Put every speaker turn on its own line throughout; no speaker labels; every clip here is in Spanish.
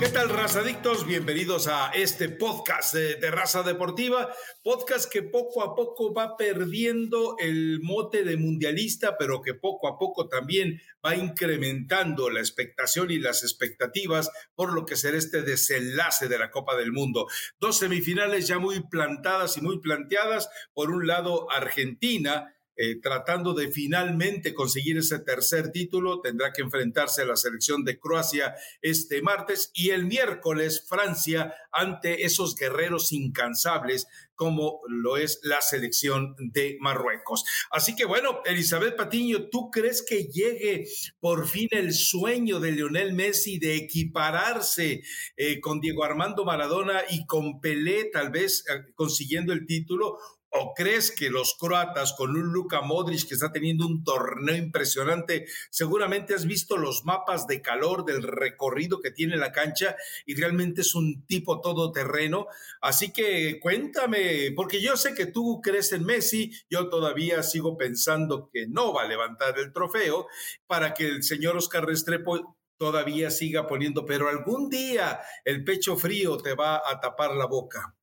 ¿Qué tal, razadictos? Bienvenidos a este podcast de, Raza Deportiva, podcast que poco a poco va perdiendo el mote de mundialista, pero que poco a poco también va incrementando la expectación y las expectativas por lo que será este desenlace de la Copa del Mundo. Dos semifinales ya muy plantadas y muy planteadas. Por un lado, Argentina eh, tratando de finalmente conseguir ese tercer título. Tendrá que enfrentarse a la selección de Croacia este martes y el miércoles Francia ante esos guerreros incansables como lo es la selección de Marruecos. Así que bueno, Elizabeth Patiño, ¿tú crees que llegue por fin el sueño de Lionel Messi de equipararse eh, con Diego Armando Maradona y con Pelé tal vez eh, consiguiendo el título? ¿O crees que los croatas con un Luka Modric que está teniendo un torneo impresionante, seguramente has visto los mapas de calor del recorrido que tiene la cancha y realmente es un tipo todoterreno? Así que cuéntame, porque yo sé que tú crees en Messi, yo todavía sigo pensando que no va a levantar el trofeo para que el señor Oscar Restrepo todavía siga poniendo, pero algún día el pecho frío te va a tapar la boca.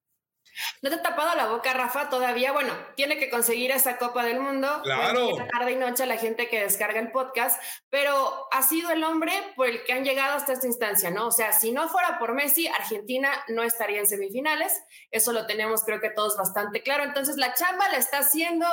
No te ha tapado la boca, Rafa, todavía. Bueno, tiene que conseguir esa Copa del Mundo.
Claro.
Tarde y noche la gente que descarga el podcast, pero ha sido el hombre por el que han llegado hasta esta instancia, ¿no? O sea, si no fuera por Messi, Argentina no estaría en semifinales. Eso lo tenemos, creo que todos bastante claro. Entonces, la chamba la está haciendo.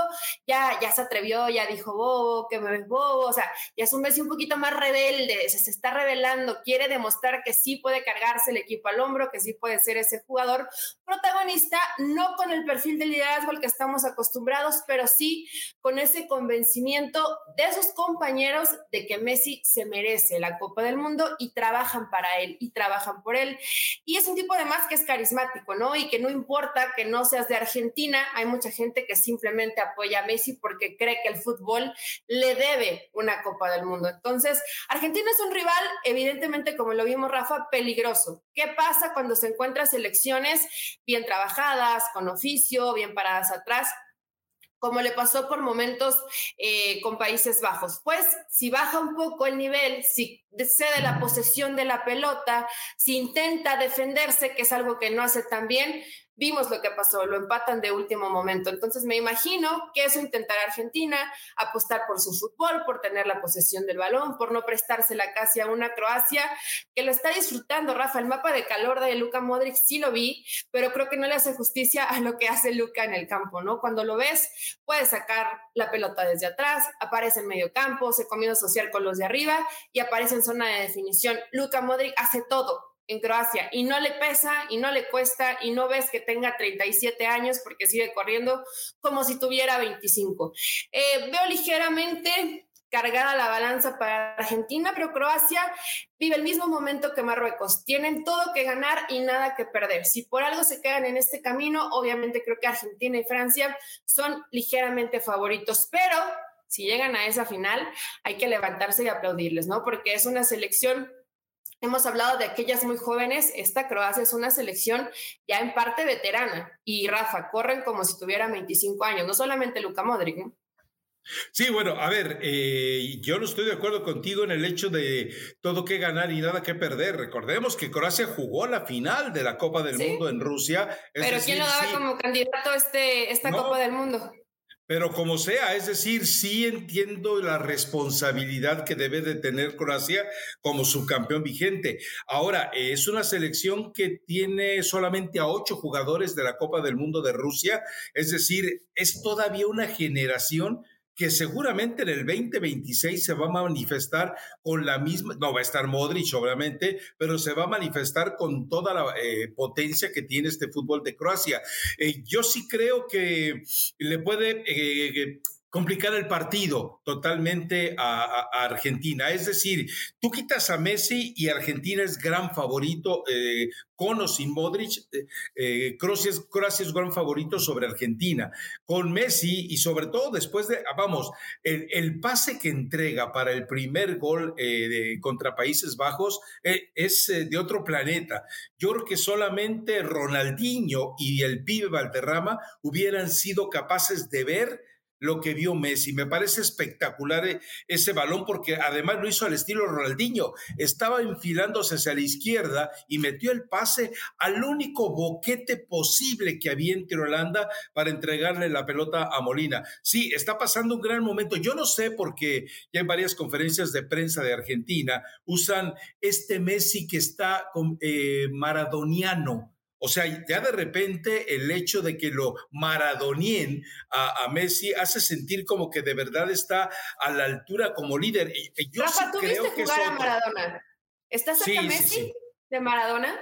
Ya, ya se atrevió, ya dijo bobo, que me ves bobo. O sea, ya es un Messi un poquito más rebelde, se, se está revelando, quiere demostrar que sí puede cargarse el equipo al hombro, que sí puede ser ese jugador protagonista no con el perfil de liderazgo al que estamos acostumbrados, pero sí con ese convencimiento de sus compañeros de que Messi se merece la Copa del Mundo y trabajan para él y trabajan por él. Y es un tipo además que es carismático, ¿no? Y que no importa que no seas de Argentina, hay mucha gente que simplemente apoya a Messi porque cree que el fútbol le debe una Copa del Mundo. Entonces, Argentina es un rival, evidentemente, como lo vimos, Rafa, peligroso. ¿Qué pasa cuando se encuentra selecciones bien trabajadas? Con oficio, bien paradas atrás, como le pasó por momentos eh, con Países Bajos. Pues si baja un poco el nivel, si cede la posesión de la pelota, si intenta defenderse, que es algo que no hace tan bien, Vimos lo que pasó, lo empatan de último momento. Entonces me imagino que eso intentará Argentina, apostar por su fútbol, por tener la posesión del balón, por no prestársela casi a una Croacia que lo está disfrutando. Rafa, el mapa de calor de Luka Modric sí lo vi, pero creo que no le hace justicia a lo que hace Luka en el campo, ¿no? Cuando lo ves, puede sacar la pelota desde atrás, aparece en medio campo, se comienza a asociar con los de arriba y aparece en zona de definición. Luka Modric hace todo, en Croacia y no le pesa y no le cuesta y no ves que tenga 37 años porque sigue corriendo como si tuviera 25. Eh, veo ligeramente cargada la balanza para Argentina, pero Croacia vive el mismo momento que Marruecos. Tienen todo que ganar y nada que perder. Si por algo se quedan en este camino, obviamente creo que Argentina y Francia son ligeramente favoritos, pero si llegan a esa final, hay que levantarse y aplaudirles, ¿no? Porque es una selección Hemos hablado de aquellas muy jóvenes, esta Croacia es una selección ya en parte veterana y Rafa, corren como si tuvieran 25 años, no solamente Luca Modric.
Sí, bueno, a ver, eh, yo no estoy de acuerdo contigo en el hecho de todo que ganar y nada que perder. Recordemos que Croacia jugó la final de la Copa del Mundo en Rusia.
Pero ¿quién lo daba como candidato este, esta Copa del Mundo?
Pero como sea, es decir, sí entiendo la responsabilidad que debe de tener Croacia como subcampeón vigente. Ahora, es una selección que tiene solamente a ocho jugadores de la Copa del Mundo de Rusia, es decir, es todavía una generación que seguramente en el 2026 se va a manifestar con la misma, no va a estar Modric obviamente, pero se va a manifestar con toda la eh, potencia que tiene este fútbol de Croacia. Eh, yo sí creo que le puede eh, complicar el partido totalmente a, Argentina. Es decir, tú quitas a Messi y Argentina es gran favorito, eh, con o sin Modric, eh, eh, Croacia, es, gran favorito sobre Argentina. Con Messi y sobre todo después de, vamos, el, pase que entrega para el primer gol de, contra Países Bajos es de otro planeta. Yo creo que solamente Ronaldinho y el pibe Valderrama hubieran sido capaces de ver lo que vio Messi. Me parece espectacular eh, ese balón porque además lo hizo al estilo Ronaldinho. Estaba enfilándose hacia la izquierda y metió el pase al único boquete posible que había entre Holanda para entregarle la pelota a Molina. Sí, está pasando un gran momento. Yo no sé por qué ya en varias conferencias de prensa de Argentina usan este Messi que está eh, maradoniano o sea, ya de repente el hecho de que lo maradonien a, Messi hace sentir como que de verdad está a la altura como líder.
yo Rafa, ¿tú viste jugar a Maradona? ¿Estás cerca Messi de Maradona?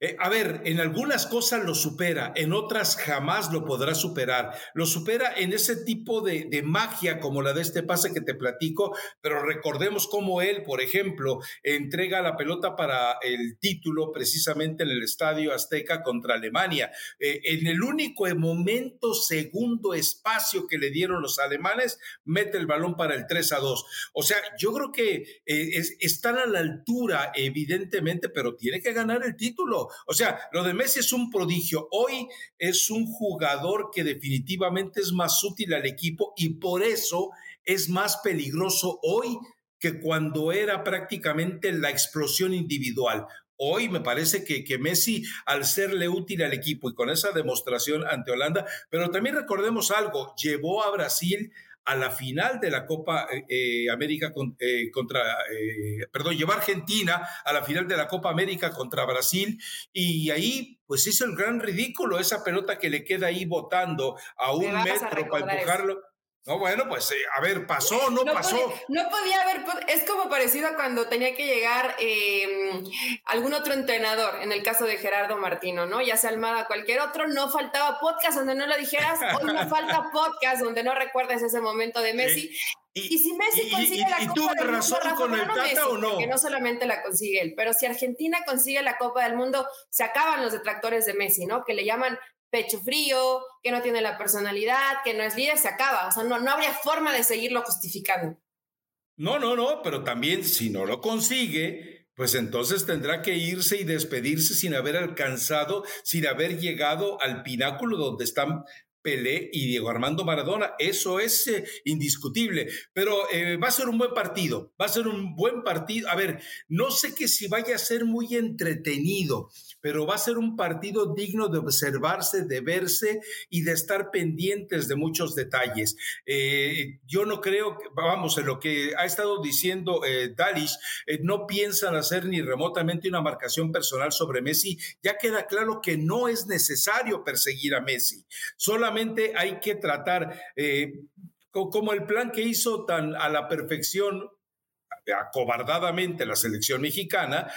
Eh, a ver, en algunas cosas lo supera, en otras jamás lo podrá superar. Lo supera en ese tipo de, magia como la de este pase que te platico, pero recordemos cómo él, por ejemplo, entrega la pelota para el título precisamente en el Estadio Azteca contra Alemania. Eh, en el único momento, segundo espacio que le dieron los alemanes, mete el balón para el 3 a 2. O sea, yo creo que eh, están a la altura, evidentemente, pero tiene que ganar el título. O sea, lo de Messi es un prodigio. Hoy es un jugador que definitivamente es más útil al equipo y por eso es más peligroso hoy que cuando era prácticamente la explosión individual. Hoy me parece que, que, Messi, al serle útil al equipo y con esa demostración ante Holanda, pero también recordemos algo, llevó a Brasil a la final de la Copa eh, eh, América eh, contra, perdón, lleva Argentina a la final de la Copa América contra Brasil y ahí pues hizo el gran ridículo, esa pelota que le queda ahí botando a un metro para empujarlo. No, bueno, pues eh, a ver, pasó, no, no pasó.
no podía haber, es como parecido a cuando tenía que llegar em, algún otro entrenador, en el caso de Gerardo Martino, ¿no? Ya sea Almada, cualquier otro, no faltaba podcast donde no lo dijeras, hoy no falta podcast donde no recuerdes ese momento de Messi. Y, si Messi consigue la Copa del
razón Mundo, con el Tata o no?
Que no solamente la consigue él, pero si Argentina consigue la Copa del Mundo, se acaban los detractores de Messi, ¿no? Que le llaman pecho frío, que no tiene la personalidad, que no es líder, se acaba. O sea, no, no habría forma de seguirlo justificando.
No, no, no, pero también si no lo consigue, pues entonces tendrá que irse y despedirse sin haber alcanzado, sin haber llegado al pináculo donde están Pelé y Diego Armando Maradona. Eso es eh, indiscutible. Pero eh, va a ser un buen partido. Va a ser un buen partido. A ver, no sé que si vaya a ser muy entretenido pero va a ser un partido digno de observarse, de verse y de estar pendientes de muchos detalles. Eh, yo no creo, vamos, en lo que ha estado diciendo Dalish, no piensan hacer ni remotamente una marcación personal sobre Messi. Ya queda claro que no es necesario perseguir a Messi, solamente hay que tratar como el plan que hizo tan a la perfección acobardadamente la selección mexicana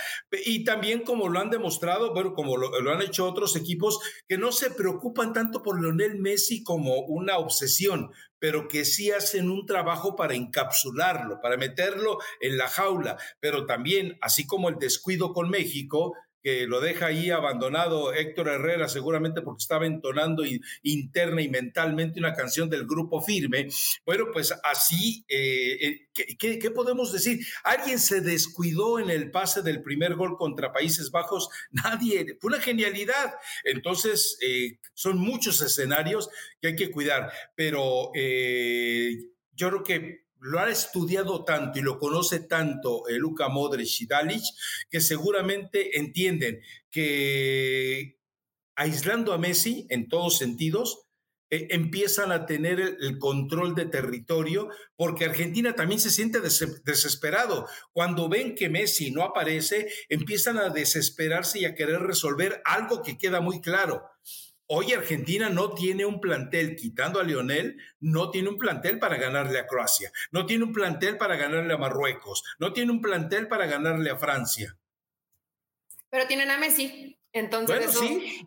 y también como lo han demostrado, bueno, como lo, han hecho otros equipos que no se preocupan tanto por Lionel Messi como una obsesión, pero que sí hacen un trabajo para encapsularlo, para meterlo en la jaula, pero también, así como el descuido con México, que lo deja ahí abandonado Héctor Herrera, seguramente porque estaba entonando interna y mentalmente una canción del grupo firme. Bueno, pues así, eh, eh, ¿qué, podemos decir? ¿Alguien se descuidó en el pase del primer gol contra Países Bajos? Nadie, fue una genialidad. Entonces, eh, son muchos escenarios que hay que cuidar, pero yo creo que lo ha estudiado tanto y lo conoce tanto eh, Modric y Dalic que seguramente entienden que aislando a Messi en todos sentidos, eh, empiezan a tener el, control de territorio, porque Argentina también se siente desesperado. Cuando ven que Messi no aparece, empiezan a desesperarse y a querer resolver algo que queda muy claro. Hoy Argentina no tiene un plantel, quitando a Lionel, no tiene un plantel para ganarle a Croacia, no tiene un plantel para ganarle a Marruecos, no tiene un plantel para ganarle a Francia.
Pero tienen a Messi. Entonces,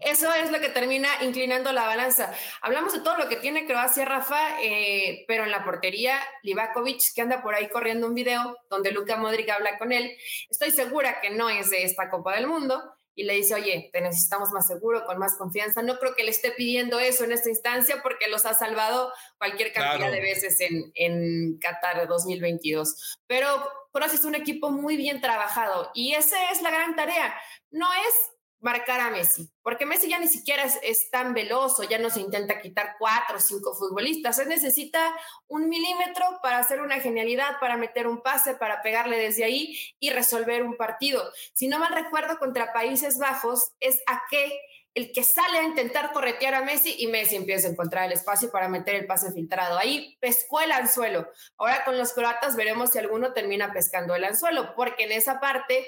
eso, es lo que termina inclinando la balanza. Hablamos de todo lo que tiene Croacia, Rafa, eh, pero en la portería, Livakovic, que anda por ahí corriendo un video donde Luka Modric habla con él, estoy segura que no es de esta Copa del Mundo y le dice, oye, te necesitamos más seguro, con más confianza. No creo que le esté pidiendo eso en esta instancia porque los ha salvado cualquier cantidad de veces en, en Qatar 2022. Pero Croacia es un equipo muy bien trabajado y esa es la gran tarea. No es marcar a Messi, porque Messi ya ni siquiera es, tan veloz ya no se intenta quitar cuatro o cinco futbolistas, se necesita un milímetro para hacer una genialidad, para meter un pase, para pegarle desde ahí y resolver un partido. Si no mal recuerdo, contra Países Bajos es a qué el que sale a intentar corretear a Messi y Messi empieza a encontrar el espacio para meter el pase filtrado. Ahí pescó el anzuelo. Ahora con los croatas veremos si alguno termina pescando el anzuelo, porque en esa parte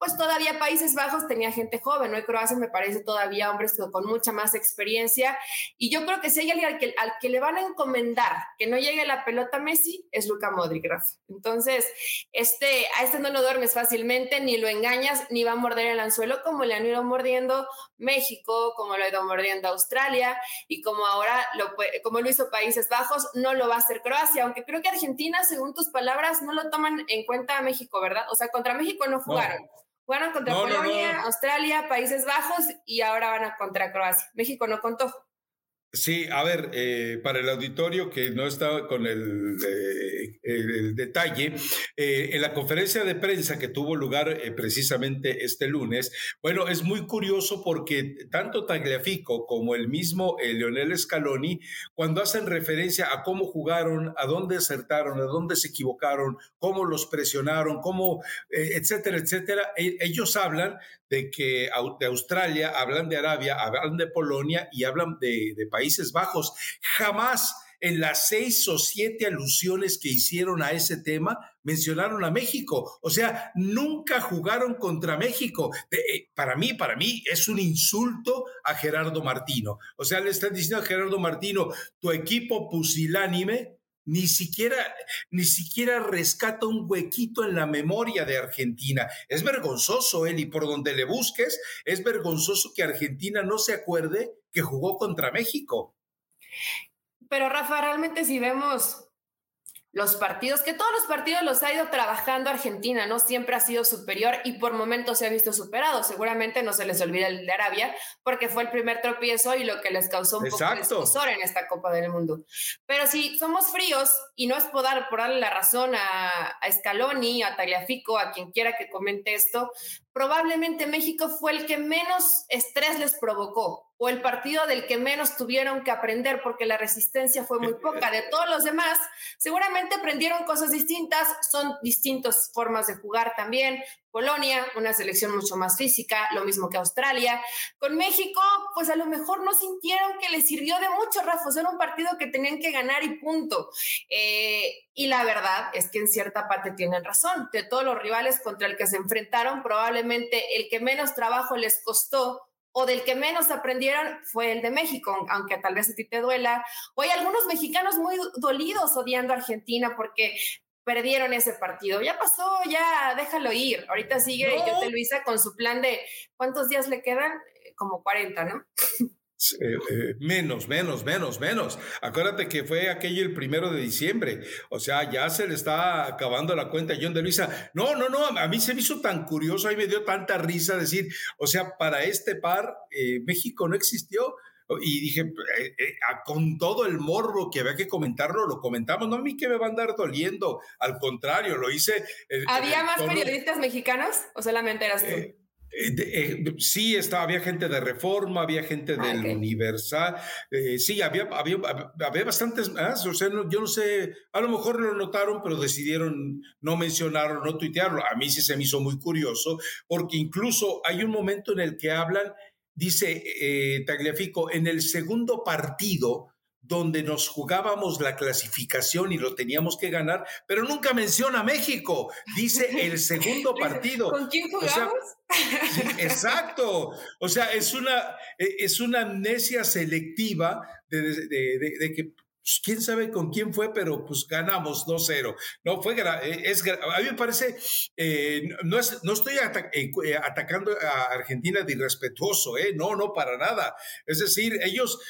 pues todavía Países Bajos tenía gente joven, ¿no? Y Croacia me parece todavía hombres con mucha más experiencia. Y yo creo que si hay alguien al que, al que le van a encomendar que no llegue la pelota a Messi, es Luca Modric, Rafa. Entonces, este, a este no lo duermes fácilmente, ni lo engañas, ni va a morder el anzuelo como le han ido mordiendo México, como lo ha ido mordiendo Australia y como ahora lo, como lo hizo Países Bajos, no lo va a hacer Croacia, aunque creo que Argentina, según tus palabras, no lo toman en cuenta a México, ¿verdad? O sea, contra México no jugaron. Fueron contra Polonia, Australia, Países Bajos y ahora van a contra Croacia. México no contó.
Sí, a ver, eh, para el auditorio que no está con el, eh, detalle, eh, en la conferencia de prensa que tuvo lugar precisamente este lunes, bueno, es muy curioso porque tanto Tagliafico como el mismo Leonel Scaloni, cuando hacen referencia a cómo jugaron, a dónde acertaron, a dónde se equivocaron, cómo los presionaron, cómo, etcétera, etcétera, e, ellos hablan de que de Australia, hablan de Arabia, hablan de Polonia y hablan de, de Países Bajos. Jamás en las seis o siete alusiones que hicieron a ese tema, mencionaron a México. O sea, nunca jugaron contra México. Eh, para mí, para mí, es un insulto a Gerardo Martino. O sea, le están diciendo a Gerardo Martino, tu equipo pusilánime ni siquiera, ni siquiera rescata un huequito en la memoria de Argentina. Es vergonzoso, y por donde le busques, es vergonzoso que Argentina no se acuerde que jugó contra México.
Pero Rafa, realmente si vemos los partidos, que todos los partidos los ha ido trabajando Argentina, ¿no? Siempre ha sido superior y por momentos se ha visto superado. Seguramente no se les olvida el de Arabia, porque fue el primer tropiezo y lo que les causó un poco de escosor en esta Copa del Mundo. Pero si somos fríos, y no es por, por darle la razón a, a Scaloni, a Tagliafico, a quien quiera que comente esto, probablemente México fue el que menos estrés les provocó o el partido del que menos tuvieron que aprender porque la resistencia fue muy poca. De todos los demás, seguramente aprendieron cosas distintas, son distintas formas de jugar también. Polonia, una selección mucho más física, lo mismo que Australia. Con México, pues a lo mejor no sintieron que les sirvió de mucho, Rafa, era un partido que tenían que ganar y punto. Eh, y la verdad es que en cierta parte tienen razón. De todos los rivales contra el que se enfrentaron, probablemente el que menos trabajo les costó o del que menos aprendieron fue el de México, aunque tal vez a ti te duela. O hay algunos mexicanos muy dolidos odiando a Argentina porque perdieron ese partido. Ya pasó, ya déjalo ir. Ahorita sigue yo te Luisa con su plan de ¿cuántos días le quedan? Como 40, ¿no?
Eh, eh, menos, menos, menos, menos. Acuérdate que fue aquello el primero de diciembre. O sea, ya se le está acabando la cuenta a John de Luisa. No, no, no, a mí se me hizo tan curioso, a mí me dio tanta risa decir, o sea, para este par, eh, México no existió. Y dije, con todo el morbo que había que comentarlo, lo comentamos. No a mí que me va a andar doliendo. Al contrario, lo hice.
¿Había más periodistas mexicanos o solamente eras tú?
Eh, eh, sí, estaba, había gente de Reforma, había gente ah, del Universal, eh, sí, había, había, había bastantes más, o sea, yo no sé, a lo mejor lo notaron, pero decidieron no mencionarlo, no tuitearlo. A mí sí se me hizo muy curioso, porque incluso hay un momento en el que hablan, dice Tagliafico, en el segundo partido, donde nos jugábamos la clasificación y lo teníamos que ganar, pero nunca menciona México. Dice el segundo partido.
¿Con quién jugamos?
exacto. O sea, es una, e, es una amnesia selectiva de, que pues, quién sabe con quién fue, pero pues ganamos 2-0. No fue, eh, es, a mí me parece, eh, no, es, no estoy eh, atacando a Argentina de irrespetuoso, ¿eh? no, no, para nada. Es decir, ellos,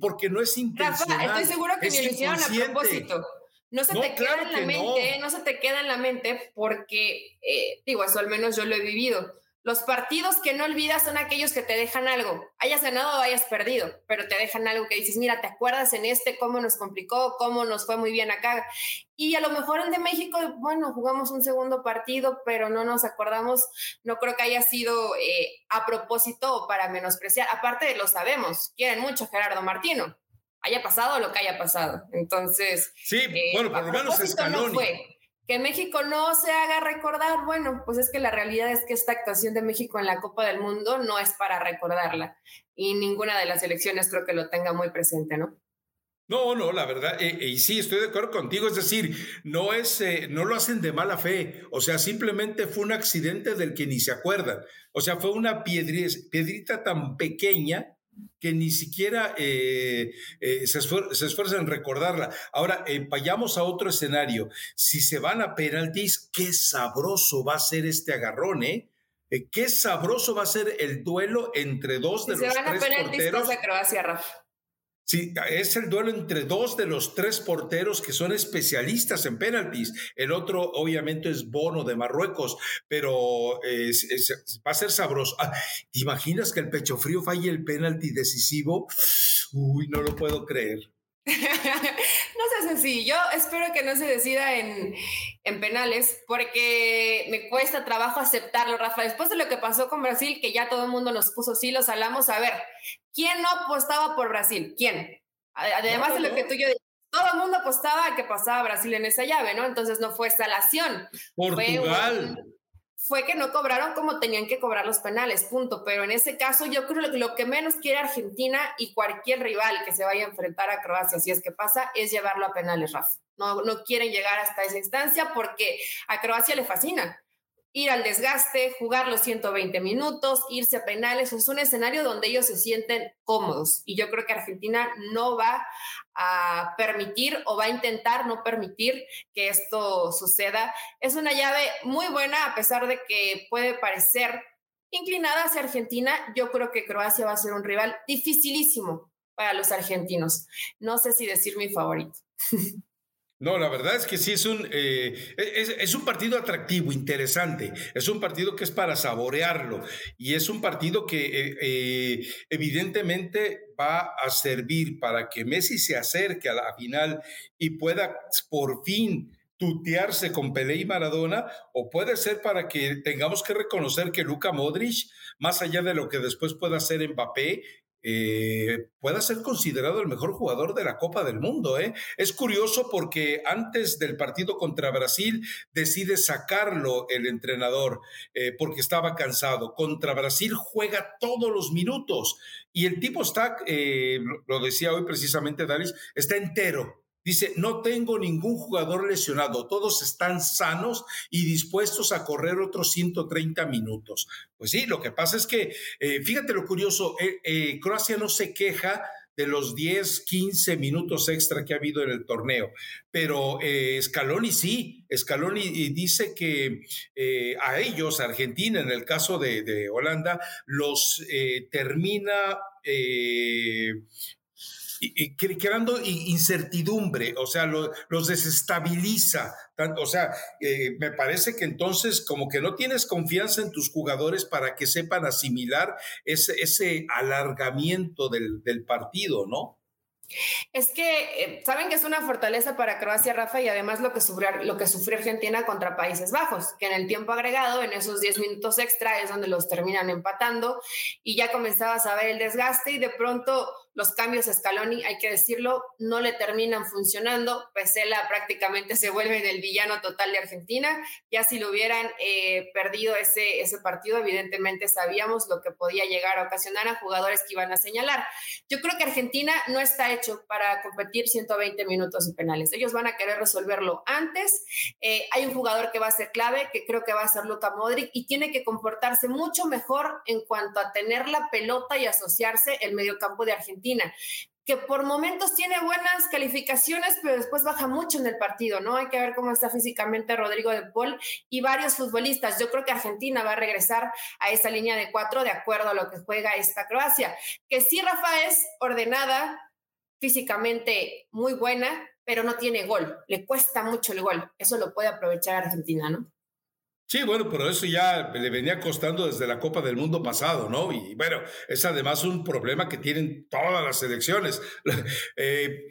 porque no es intencional.
Rafa, estoy seguro que me lo hicieron a propósito. No se te queda en la mente, no. se te queda en la mente porque, digo, eso al menos yo lo he vivido Los partidos que no olvidas son aquellos que te dejan algo, hayas ganado o hayas perdido, pero te dejan algo que dices, mira, ¿te acuerdas en este cómo nos complicó, cómo nos fue muy bien acá? Y a lo mejor el de México, bueno, jugamos un segundo partido, pero no nos acordamos, no creo que haya sido eh, a propósito o para menospreciar, aparte lo sabemos, quieren mucho Gerardo Martino, haya pasado lo que haya pasado. Entonces,
sí, eh, bueno, por lo menos Scaloni. No
que México no se haga recordar, bueno, pues es que la realidad es que esta actuación de México en la Copa del Mundo no es para recordarla y ninguna de las elecciones creo que lo tenga muy presente, ¿no?
No, no, la verdad, eh, eh, y sí, estoy de acuerdo contigo, es decir, no es, eh, no lo hacen de mala fe, o sea, simplemente fue un accidente del que ni se acuerdan, o sea, fue una piedrita tan pequeña que ni siquiera eh, eh, se, esfuerzan en recordarla. Ahora, eh, vayamos a otro escenario. Si se van a penaltis, qué sabroso va a ser este agarrón, ¿eh? qué sabroso va a ser el duelo entre dos de los tres porteros. Se van a penaltis,
Croacia, Rafa.
Sí, es el duelo entre dos de los tres porteros que son especialistas en penaltis. El otro, obviamente, es Bono de Marruecos, pero va a ser sabroso. Ah, ¿Te imaginas que el pecho frío falle el penalti decisivo? Uy, no lo puedo creer.
no sé así. Yo espero que no se decida en, en, penales porque me cuesta trabajo aceptarlo, Rafa. Después de lo que pasó con Brasil, que ya todo el mundo nos puso sí, los hablamos. A ver, ¿quién no apostaba por Brasil? ¿Quién? Además de lo que tú y yo todo el mundo apostaba que pasaba Brasil en esa llave, ¿no? Entonces no fue salación.
Portugal
fue que no cobraron como tenían que cobrar los penales, punto. Pero en ese caso yo creo que lo que menos quiere Argentina y cualquier rival que se vaya a enfrentar a Croacia, si es que pasa, es llevarlo a penales, Rafa. No, no quieren llegar hasta esa instancia porque a Croacia le fascina ir al desgaste, jugar los 120 minutos, irse a penales, es un escenario donde ellos se sienten cómodos. Y yo creo que Argentina no va a permitir o va a intentar no permitir que esto suceda. Es una llave muy buena, a pesar de que puede parecer inclinada hacia Argentina. Yo creo que Croacia va a ser un rival dificilísimo para los argentinos. No sé si decir mi favorito.
No, la verdad es que sí es un, eh, es, un partido atractivo, interesante. Es un partido que es para saborearlo y es un partido que eh, eh, evidentemente va a servir para que Messi se acerque a la final y pueda por fin tutearse con Pelé y Maradona, o puede ser para que tengamos que reconocer que Luka Modric, más allá de lo que después pueda hacer Mbappé, eh, pueda ser considerado el mejor jugador de la Copa del Mundo. ¿eh? Es curioso porque antes del partido contra Brasil decide sacarlo el entrenador eh, porque estaba cansado. Contra Brasil juega todos los minutos y el tipo está, lo decía hoy precisamente Dalis, está entero. Dice, no tengo ningún jugador lesionado, todos están sanos y dispuestos a correr otros 130 minutos. Pues sí, lo que pasa es que, eh, fíjate lo curioso, eh, eh, Croacia no se queja de los 10, 15 minutos extra que ha habido en el torneo. Pero Scaloni sí, Scaloni dice que a ellos, Argentina, en el caso de, de Holanda, los termina creando incertidumbre, o sea, los desestabiliza. O sea, eh, me parece que entonces como que no tienes confianza en tus jugadores para que sepan asimilar ese, ese alargamiento del, del partido, ¿no?
Es que eh, saben que es una fortaleza para Croacia, Rafa, y además lo que, sufrió, lo que sufrió Argentina contra Países Bajos, que en el tiempo agregado, en esos 10 minutos extra, es donde los terminan empatando y ya comenzabas a ver el desgaste y de pronto los cambios a Scaloni, hay que decirlo, no le terminan funcionando. Pesela prácticamente se vuelve el villano total de Argentina. Ya si lo hubieran eh, perdido ese, ese partido, evidentemente sabíamos lo que podía llegar a ocasionar a jugadores que iban a señalar. Yo creo que Argentina no está hecho para competir 120 minutos y penales. Ellos van a querer resolverlo antes. Eh, hay un jugador que va a ser clave, que creo que va a ser Luka Modric, y tiene que comportarse mucho mejor en cuanto a tener la pelota y asociarse el mediocampo de Argentina que por momentos tiene buenas calificaciones, pero después baja mucho en el partido, ¿no? Hay que ver cómo está físicamente Rodrigo de Paul y varios futbolistas. Yo creo que Argentina va a regresar a esa línea de cuatro de acuerdo a lo que juega esta Croacia, que sí, Rafa, es ordenada, físicamente muy buena, pero no tiene gol. Le cuesta mucho el gol. Eso lo puede aprovechar Argentina, ¿no?
Sí, bueno, pero eso ya le venía costando desde la Copa del Mundo pasado, ¿no? Y bueno, es además un problema que tienen todas las selecciones. Eh,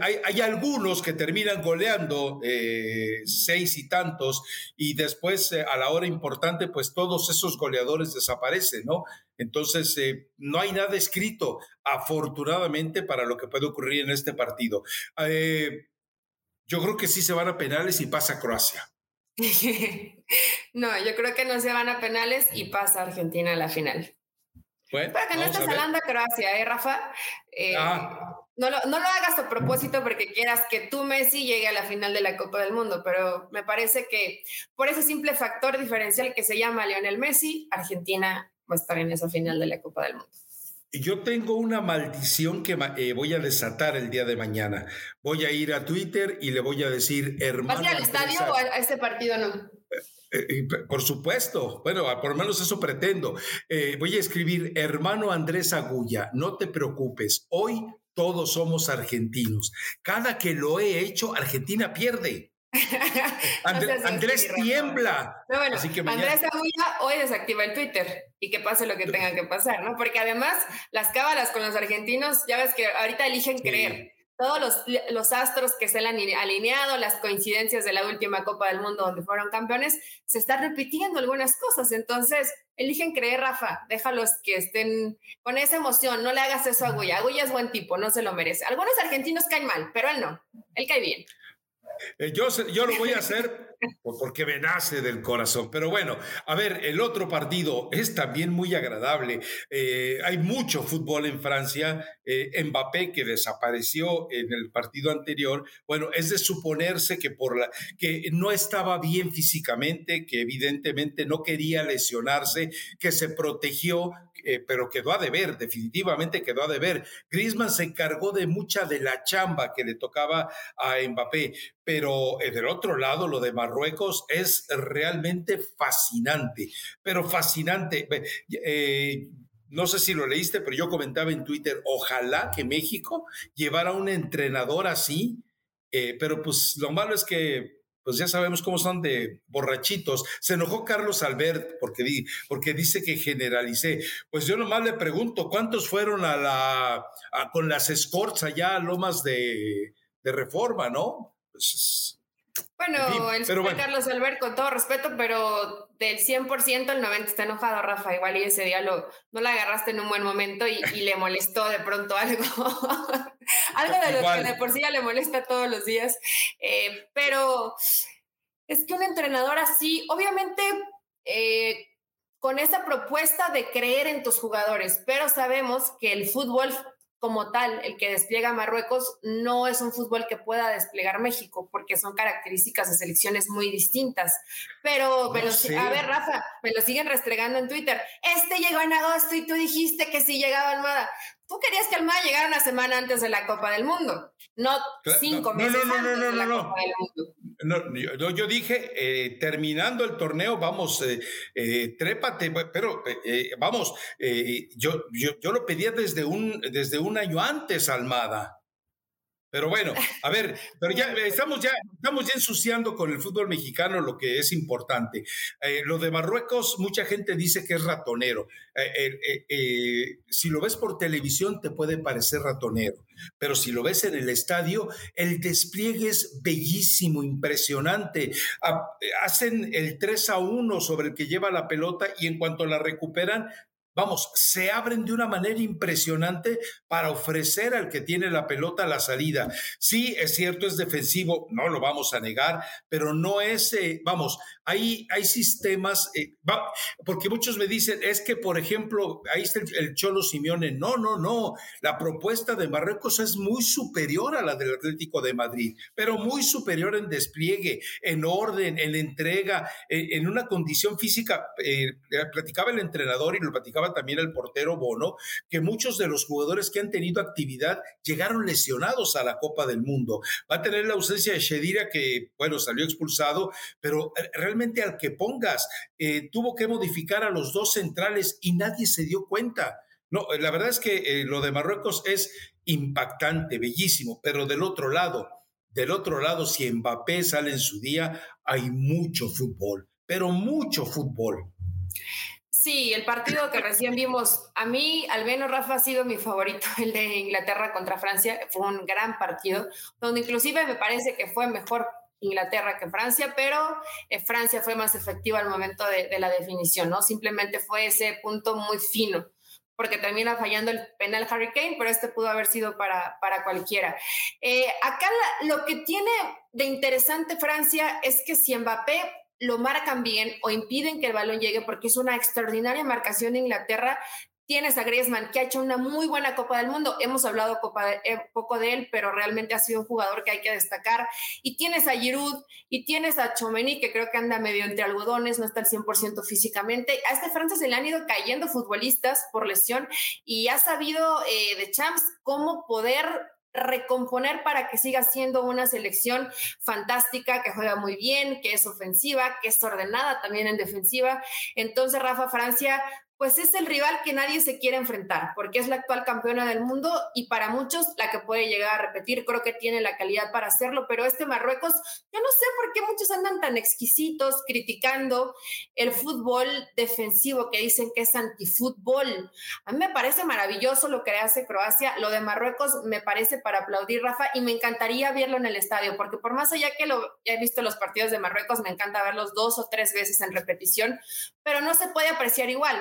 hay, algunos que terminan goleando eh, seis y tantos y después eh, a la hora importante, pues todos esos goleadores desaparecen, ¿no? Entonces, no hay nada escrito, afortunadamente, para lo que puede ocurrir en este partido. yo creo que sí se van a penales y pasa Croacia.
no, yo creo que no se van a penales y pasa Argentina a la final. Bueno, Para que no estés hablando de Croacia, ¿eh, Rafa? Eh, ah. no, lo, no lo hagas a propósito porque quieras que tú, Messi, llegue a la final de la Copa del Mundo, pero me parece que por ese simple factor diferencial que se llama Lionel Messi, Argentina va a estar en esa final de la Copa del Mundo.
Yo tengo una maldición que eh, voy a desatar el día de mañana. Voy a ir a Twitter y le voy a decir, hermano.
¿Vas a ir al estadio o a, ese partido no?
Eh, eh, por supuesto, bueno, por lo menos eso pretendo. voy a escribir, hermano Andrés Agulla, no te preocupes, hoy todos somos argentinos. Cada que lo he hecho, Argentina pierde. Andrés tiembla.
Así que Andrés Agulla hoy desactiva el Twitter y que pase lo que tenga que pasar, ¿no? Porque además las cábalas con los argentinos, ya ves que ahorita eligen creer. Todos los, los, astros que se han alineado, las coincidencias de la última Copa del Mundo donde fueron campeones, se están repitiendo algunas cosas. Entonces, eligen creer, Rafa, déjalos que estén con esa emoción, no le hagas eso a Agulla. Agulla es buen tipo, no se lo merece. Algunos argentinos caen mal, pero él no, él cae bien.
Eh, yo, yo lo voy a hacer porque me nace del corazón. Pero bueno, a ver, el otro partido es también muy agradable. Eh, hay mucho fútbol en Francia. Eh, Mbappé, que desapareció en el partido anterior, bueno, es de suponerse que, por la, que no estaba bien físicamente, que evidentemente no quería lesionarse, que se protegió, pero quedó a deber, definitivamente quedó a deber. Griezmann se encargó de mucha de la chamba que le tocaba a Mbappé, pero eh, del otro lado, lo de Marruecos es realmente fascinante, pero fascinante. Eh, no sé si lo leíste, pero yo comentaba en Twitter, ojalá que México llevara un entrenador así, eh, pero pues lo malo es que pues ya sabemos cómo son de borrachitos. Se enojó Carlos Albert porque, di, porque dice que generalicé. Pues yo nomás le pregunto, ¿cuántos fueron a la, con las escorts allá a Lomas de, de Reforma, no? Pues,
bueno, el Carlos Albert, con todo respeto, pero del 100%, el 90% está enojado, Rafa. Igual y ese día lo, no la agarraste en un buen momento y, le molestó de pronto algo. algo de lo que de por sí ya le molesta todos los días. Eh, pero es que un entrenador así, obviamente, eh, con esa propuesta de creer en tus jugadores, pero sabemos que el fútbol como tal, el que despliega Marruecos, no es un fútbol que pueda desplegar México, porque son características de selecciones muy distintas. Pero, a ver, Rafa, me lo siguen restregando en Twitter. Este llegó en agosto y tú dijiste que sí llegaba Almada. Tú querías que Almada llegara una semana antes de la Copa del Mundo, no cinco meses antes de la Copa del Mundo.
No, yo, dije, eh, terminando el torneo, vamos, eh, eh, trépate, pero vamos, yo, yo, yo, lo pedía desde un, desde un año antes, Almada. Pero bueno, a ver, pero ya estamos ya, estamos ya ensuciando con el fútbol mexicano lo que es importante. Eh, lo de Marruecos, mucha gente dice que es ratonero. Eh, eh, si lo ves por televisión te puede parecer ratonero, pero si lo ves en el estadio, el despliegue es bellísimo, impresionante. Ah, hacen el 3 a 1 sobre el que lleva la pelota y en cuanto la recuperan, vamos, se abren de una manera impresionante para ofrecer al que tiene la pelota la salida. Sí, es cierto, es defensivo, no lo vamos a negar, pero no es, eh, vamos, hay, hay sistemas, eh, porque muchos me dicen, es que, por ejemplo, ahí está el, Cholo Simeone. No, no, no, la propuesta de Marruecos es muy superior a la del Atlético de Madrid, pero muy superior en despliegue, en orden, en entrega, en, una condición física. Eh, platicaba el entrenador y lo platicaba también el portero Bono, que muchos de los jugadores que han tenido actividad llegaron lesionados a la Copa del Mundo. Va a tener la ausencia de Shedira, que, bueno, salió expulsado, pero eh, realmente al que pongas, eh, tuvo que modificar a los dos centrales y nadie se dio cuenta. No, la verdad es que eh, lo de Marruecos es impactante, bellísimo, pero del otro lado, del otro lado, si Mbappé sale en su día, hay mucho fútbol pero mucho fútbol.
Sí, el partido que recién vimos, a mí, al menos Rafa, ha sido mi favorito, el de Inglaterra contra Francia. Fue un gran partido, donde inclusive me parece que fue mejor Inglaterra que Francia, pero eh, Francia fue más efectiva al momento de, la definición, ¿no? Simplemente fue ese punto muy fino, porque termina fallando el penal Harry Kane, pero este pudo haber sido para, para cualquiera. Eh, acá lo que tiene de interesante Francia es que si Mbappé lo marcan bien o impiden que el balón llegue porque es una extraordinaria marcación de Inglaterra, Tienes a Griezmann, que ha hecho una muy buena Copa del Mundo. Hemos hablado eh, poco de él, pero realmente ha sido un jugador que hay que destacar. Y tienes a Giroud y tienes a Chomeny, que creo que anda medio entre algodones, no está al 100% físicamente. A este Francia se le han ido cayendo futbolistas por lesión y ha sabido eh, de Champs cómo poder recomponer para que siga siendo una selección fantástica, que juega muy bien, que es ofensiva, que es ordenada también en defensiva. Entonces, Rafa Francia pues es el rival que nadie se quiere enfrentar, porque es la actual campeona del mundo y para muchos la que puede llegar a repetir, creo que tiene la calidad para hacerlo, pero este Marruecos, yo no sé por qué muchos andan tan exquisitos criticando el fútbol defensivo que dicen que es antifútbol. A mí me parece maravilloso lo que hace Croacia, lo de Marruecos me parece para aplaudir, Rafa, y me encantaría verlo en el estadio, porque por más allá que lo he visto los partidos de Marruecos, me encanta verlos dos o tres veces en repetición, pero no se puede apreciar igual.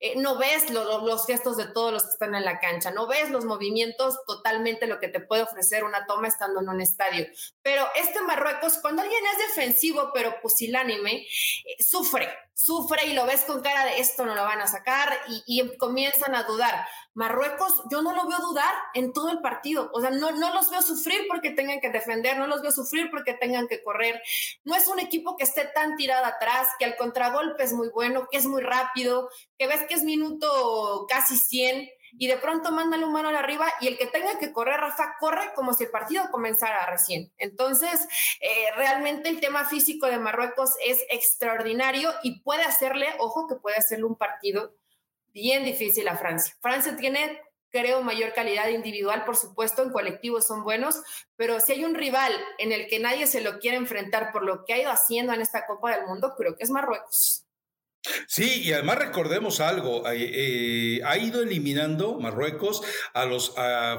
Eh, no ves los gestos de todos los que están en la cancha, no ves los movimientos totalmente lo que te puede ofrecer una toma estando en un estadio. Pero este Marruecos, cuando alguien es defensivo pero pusilánime, eh, sufre, sufre y lo ves con cara de esto no lo van a sacar y, comienzan a dudar. Marruecos, yo no lo veo dudar en todo el partido, o sea, no, no los veo sufrir porque tengan que defender, no los veo sufrir porque tengan que correr. No es un equipo que esté tan tirado atrás, que al contragolpe es muy bueno, que es muy rápido, que ves que es minuto casi 100 y de pronto manda el humano arriba y el que tenga que correr, Rafa, corre como si el partido comenzara recién. Entonces, eh, realmente el tema físico de Marruecos es extraordinario y puede hacerle, ojo, que puede hacerle un partido bien difícil a Francia. Francia tiene creo, mayor calidad individual, por supuesto, en colectivos son buenos, pero si hay un rival en el que nadie se lo quiere enfrentar por lo que ha ido haciendo en esta Copa del Mundo, creo que es Marruecos.
Sí, y además recordemos algo, eh, ha ido eliminando Marruecos a los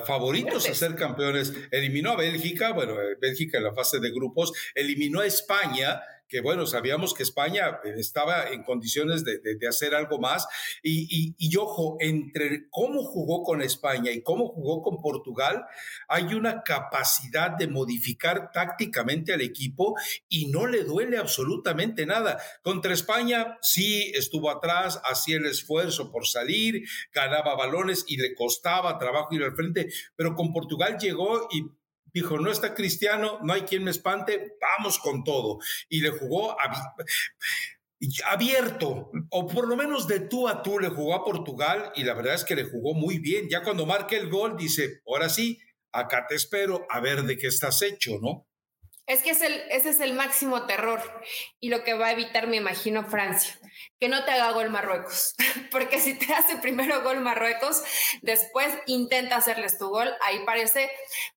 favoritos a ser campeones, eliminó a Bélgica, bueno, eh, Bélgica en la fase de grupos, eliminó a España, que bueno, sabíamos que España eh, estaba en condiciones de, hacer algo más. Y, y, ojo, entre cómo jugó con España y cómo jugó con Portugal, hay una capacidad de modificar tácticamente al equipo y no le duele absolutamente nada. Contra España sí estuvo atrás, hacía el esfuerzo por salir, ganaba balones y le costaba trabajo ir al frente, pero con Portugal llegó y dijo, no está Cristiano, no hay quien me espante, vamos con todo. Y le jugó abierto, o por lo menos de tú a tú le jugó a Portugal y la verdad es que le jugó muy bien. Ya cuando marca el gol dice, ahora sí, acá te espero a ver de qué estás hecho, ¿no?
Es que es el, ese es el máximo terror y lo que va a evitar, me imagino, Francia, que no te haga gol Marruecos, porque si te hace primero gol Marruecos, después intenta hacerles tu gol, ahí parece,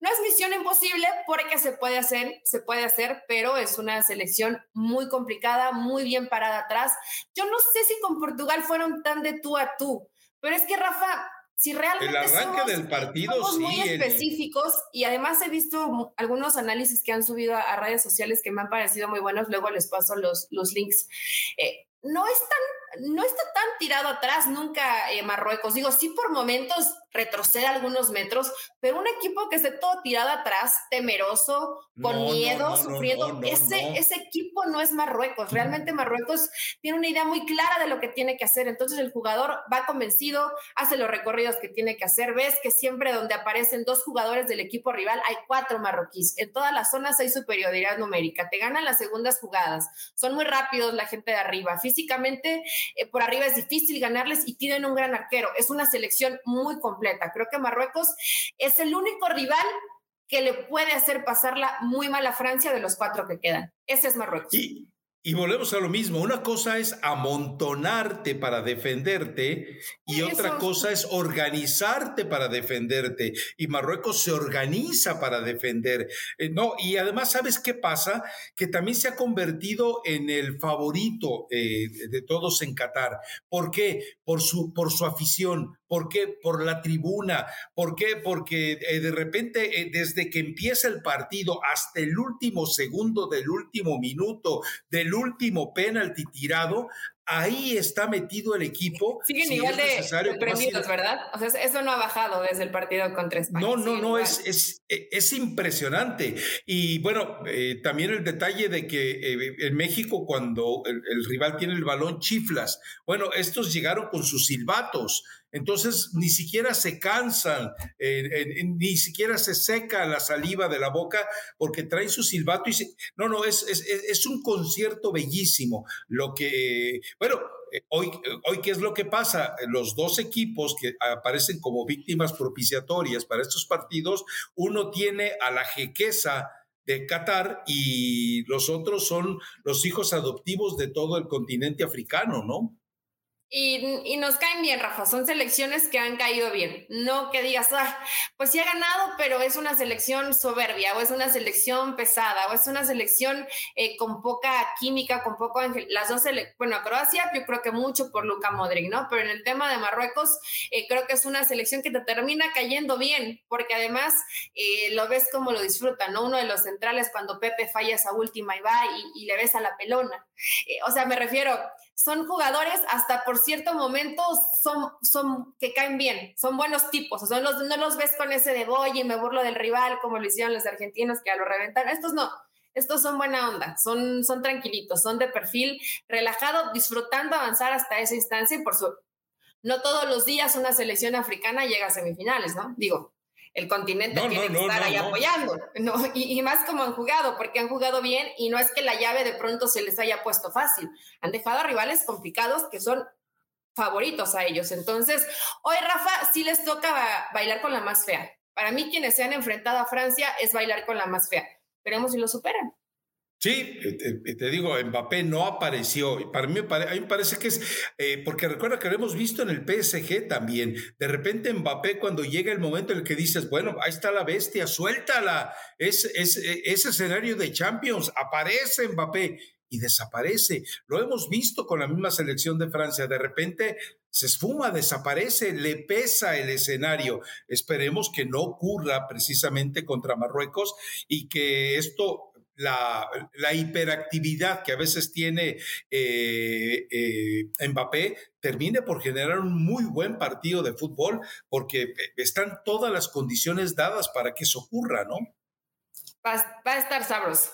no es misión imposible porque se puede hacer, se puede hacer, pero es una selección muy complicada, muy bien parada atrás. Yo no sé si con Portugal fueron tan de tú a tú, pero es que Rafa, si realmente
el arranque del partido
muy específicos y además he visto algunos análisis que han subido a, redes sociales que me han parecido muy buenos, luego les paso los, los links. Eh, no es tan, no está tan tirado atrás nunca eh, Marruecos. Digo, sí por momentos retrocede algunos metros, pero un equipo que esté todo tirado atrás, temeroso, con miedo, sufriendo, ese, ese equipo no es Marruecos. Realmente Marruecos tiene una idea muy clara de lo que tiene que hacer. Entonces el jugador va convencido, hace los recorridos que tiene que hacer. Ves que siempre donde aparecen dos jugadores del equipo rival hay cuatro marroquíes. En todas las zonas hay superioridad numérica. Te ganan las segundas jugadas. Son muy rápidos la gente de arriba. Físicamente, eh, por arriba es difícil ganarles y tienen un gran arquero. Es una selección muy completa Creo que Marruecos es el único rival que le puede hacer pasarla muy mal a Francia de los cuatro que quedan. Ese es Marruecos.
Y volvemos a lo mismo, una cosa es amontonarte para defenderte y otra cosa es organizarte para defenderte. Y Marruecos se organiza para defender. Eh, no, y además, ¿sabes qué pasa? Que también se ha convertido en el favorito eh, de todos en Qatar. ¿Por qué? Por su, por su afición, ¿Por qué? Por la tribuna. ¿Por qué? Porque eh, de repente, eh, desde que empieza el partido hasta el último segundo del último minuto, del último penalti tirado, ahí está metido el equipo.
Sigue nivel de, premios, ¿verdad? O sea, eso no ha bajado desde el partido contra España.
No, no, no, es, es, es, impresionante. Y bueno, eh, también el detalle de que en México cuando el, el rival tiene el balón chiflas, bueno, estos llegaron con sus silbatos. Entonces ni siquiera se cansan, ni siquiera se seca la saliva de la boca porque traen su silbato y no, no, es, es, un concierto bellísimo. Lo que, bueno, eh, hoy, hoy, ¿qué es lo que pasa? Los dos equipos que aparecen como víctimas propiciatorias para estos partidos, uno tiene a la jequeza de Qatar y los otros son los hijos adoptivos de todo el continente africano, ¿no?
Y, nos caen bien, Rafa. Son selecciones que han caído bien. No que digas, ah, pues sí ha ganado, pero es una selección soberbia, o es una selección pesada, o es una selección eh, con poca química, con poco ángel. Las dos, bueno, Croacia, yo creo que mucho por Luca Modric, ¿no? Pero en el tema de Marruecos, eh, creo que es una selección que te termina cayendo bien, porque además eh, lo ves como lo disfrutan, ¿no? Uno de los centrales, cuando Pepe falla esa última y va y, y le ves a la pelona. o sea, me refiero, son jugadores hasta por cierto momento son, son que caen bien, son buenos tipos, o sea, no, los ves con ese de voy y me burlo del rival como lo hicieron los argentinos que a lo reventar, estos no, estos son buena onda, son, son tranquilitos, son de perfil relajado, disfrutando avanzar hasta esa instancia y por su... No todos los días una selección africana llega a semifinales, ¿no? Digo, el continente tiene que estar ahí apoyando, ¿no? Y, más como han jugado, porque han jugado bien y no es que la llave de pronto se les haya puesto fácil. Han dejado a rivales complicados que son favoritos a ellos. Entonces, hoy Rafa sí les toca bailar con la más fea. Para mí quienes se han enfrentado a Francia es bailar con la más fea. Veremos si lo superan.
Sí, eh, eh, te, digo, Mbappé no apareció. Para mí, a mí me parece que es, eh, porque recuerda que lo hemos visto en el PSG también. De repente Mbappé cuando llega el momento en el que dices, bueno, ahí está la bestia, suéltala. Es, es, ese escenario de Champions, aparece Mbappé y desaparece. Lo hemos visto con la misma selección de Francia. De repente se esfuma, desaparece, le pesa el escenario. Esperemos que no ocurra precisamente contra Marruecos y que esto la, hiperactividad que a veces tiene eh, eh, Mbappé termine por generar un muy buen partido de fútbol, porque están todas las condiciones dadas para que eso ocurra, ¿no?
Va, a estar sabroso.